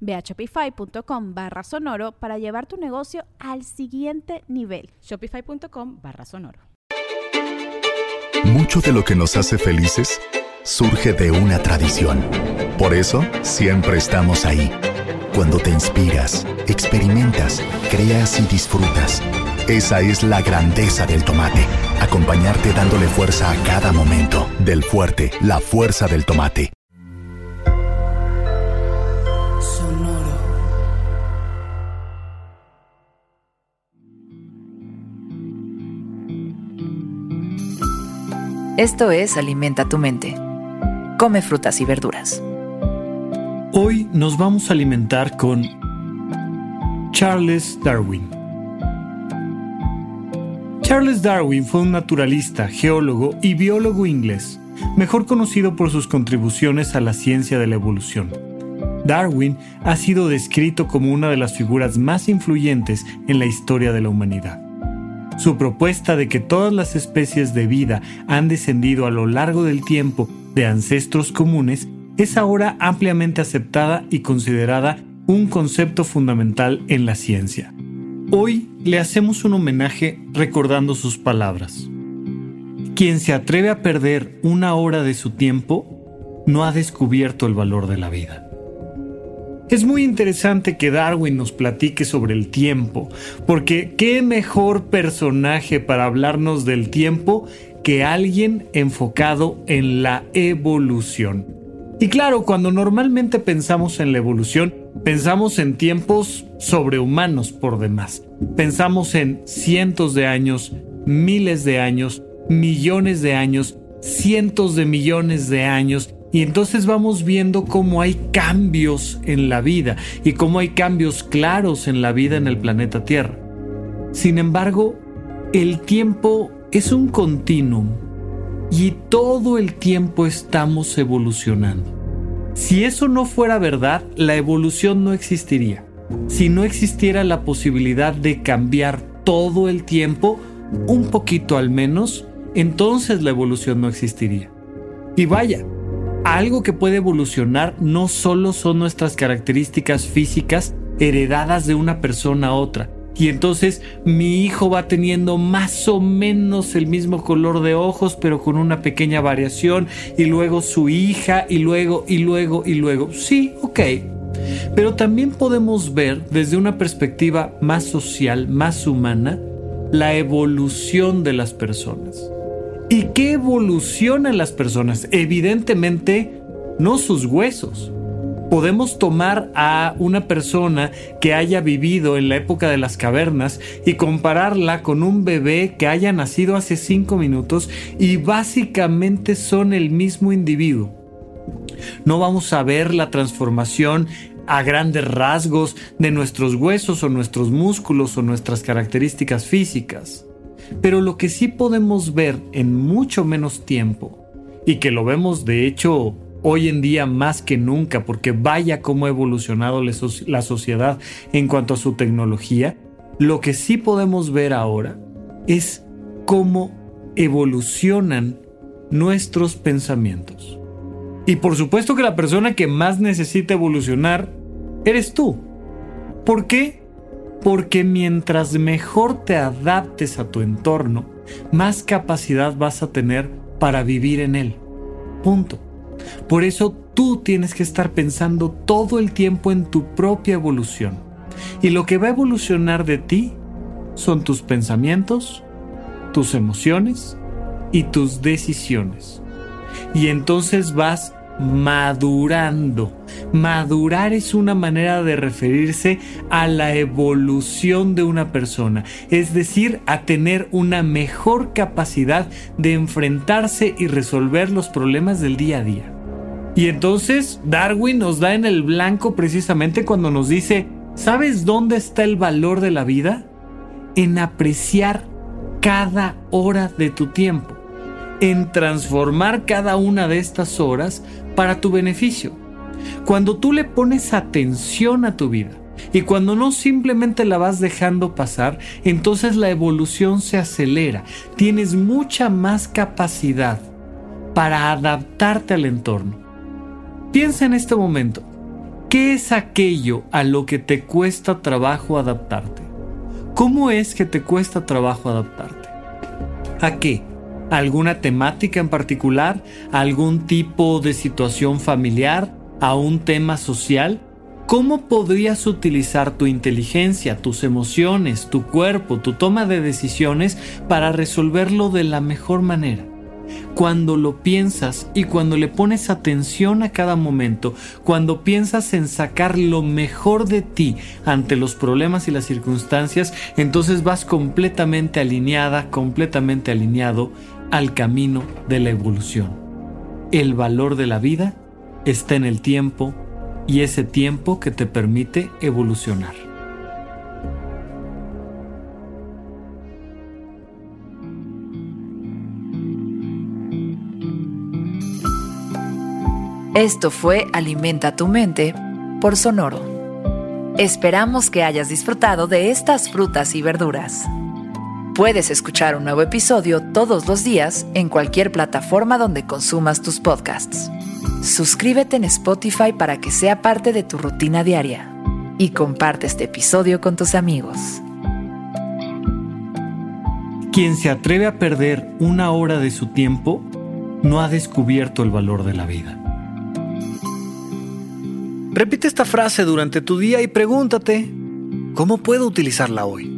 Ve a shopify.com barra sonoro para llevar tu negocio al siguiente nivel. Shopify.com barra sonoro. Mucho de lo que nos hace felices surge de una tradición. Por eso, siempre estamos ahí. Cuando te inspiras, experimentas, creas y disfrutas. Esa es la grandeza del tomate. Acompañarte dándole fuerza a cada momento. Del fuerte, la fuerza del tomate. Esto es Alimenta tu mente. Come frutas y verduras. Hoy nos vamos a alimentar con Charles Darwin. Charles Darwin fue un naturalista, geólogo y biólogo inglés, mejor conocido por sus contribuciones a la ciencia de la evolución. Darwin ha sido descrito como una de las figuras más influyentes en la historia de la humanidad. Su propuesta de que todas las especies de vida han descendido a lo largo del tiempo de ancestros comunes es ahora ampliamente aceptada y considerada un concepto fundamental en la ciencia. Hoy le hacemos un homenaje recordando sus palabras. Quien se atreve a perder una hora de su tiempo no ha descubierto el valor de la vida. Es muy interesante que Darwin nos platique sobre el tiempo, porque qué mejor personaje para hablarnos del tiempo que alguien enfocado en la evolución. Y claro, cuando normalmente pensamos en la evolución, pensamos en tiempos sobrehumanos por demás. Pensamos en cientos de años, miles de años, millones de años, cientos de millones de años y entonces vamos viendo cómo hay cambios en la vida y cómo hay cambios claros en la vida en el planeta Tierra. Sin embargo, el tiempo es un continuum y todo el tiempo estamos evolucionando. Si eso no fuera verdad, la evolución no existiría. Si no existiera la posibilidad de cambiar todo el tiempo, un poquito al menos, entonces la evolución no existiría. Y vaya, algo que puede evolucionar no solo son nuestras características físicas heredadas de una persona a otra. Y entonces mi hijo va teniendo más o menos el mismo color de ojos, pero con una pequeña variación. Y luego su hija, y luego, y luego, y luego. Sí, ok. Pero también podemos ver desde una perspectiva más social, más humana, la evolución de las personas. ¿Y qué evolucionan las personas? Evidentemente, no sus huesos. Podemos tomar a una persona que haya vivido en la época de las cavernas y compararla con un bebé que haya nacido hace cinco minutos y básicamente son el mismo individuo. No vamos a ver la transformación a grandes rasgos de nuestros huesos o nuestros músculos o nuestras características físicas. Pero lo que sí podemos ver en mucho menos tiempo, y que lo vemos de hecho hoy en día más que nunca, porque vaya cómo ha evolucionado la sociedad en cuanto a su tecnología, lo que sí podemos ver ahora es cómo evolucionan nuestros pensamientos. Y por supuesto que la persona que más necesita evolucionar eres tú. ¿Por qué? Porque mientras mejor te adaptes a tu entorno, más capacidad vas a tener para vivir en él. Punto. Por eso tú tienes que estar pensando todo el tiempo en tu propia evolución. Y lo que va a evolucionar de ti son tus pensamientos, tus emociones y tus decisiones. Y entonces vas madurando. Madurar es una manera de referirse a la evolución de una persona, es decir, a tener una mejor capacidad de enfrentarse y resolver los problemas del día a día. Y entonces Darwin nos da en el blanco precisamente cuando nos dice, ¿sabes dónde está el valor de la vida? En apreciar cada hora de tu tiempo, en transformar cada una de estas horas para tu beneficio. Cuando tú le pones atención a tu vida y cuando no simplemente la vas dejando pasar, entonces la evolución se acelera. Tienes mucha más capacidad para adaptarte al entorno. Piensa en este momento, ¿qué es aquello a lo que te cuesta trabajo adaptarte? ¿Cómo es que te cuesta trabajo adaptarte? ¿A qué? Alguna temática en particular, algún tipo de situación familiar, a un tema social? ¿Cómo podrías utilizar tu inteligencia, tus emociones, tu cuerpo, tu toma de decisiones para resolverlo de la mejor manera? Cuando lo piensas y cuando le pones atención a cada momento, cuando piensas en sacar lo mejor de ti ante los problemas y las circunstancias, entonces vas completamente alineada, completamente alineado al camino de la evolución. El valor de la vida está en el tiempo y ese tiempo que te permite evolucionar. Esto fue Alimenta tu mente por Sonoro. Esperamos que hayas disfrutado de estas frutas y verduras. Puedes escuchar un nuevo episodio todos los días en cualquier plataforma donde consumas tus podcasts. Suscríbete en Spotify para que sea parte de tu rutina diaria y comparte este episodio con tus amigos. Quien se atreve a perder una hora de su tiempo no ha descubierto el valor de la vida. Repite esta frase durante tu día y pregúntate, ¿cómo puedo utilizarla hoy?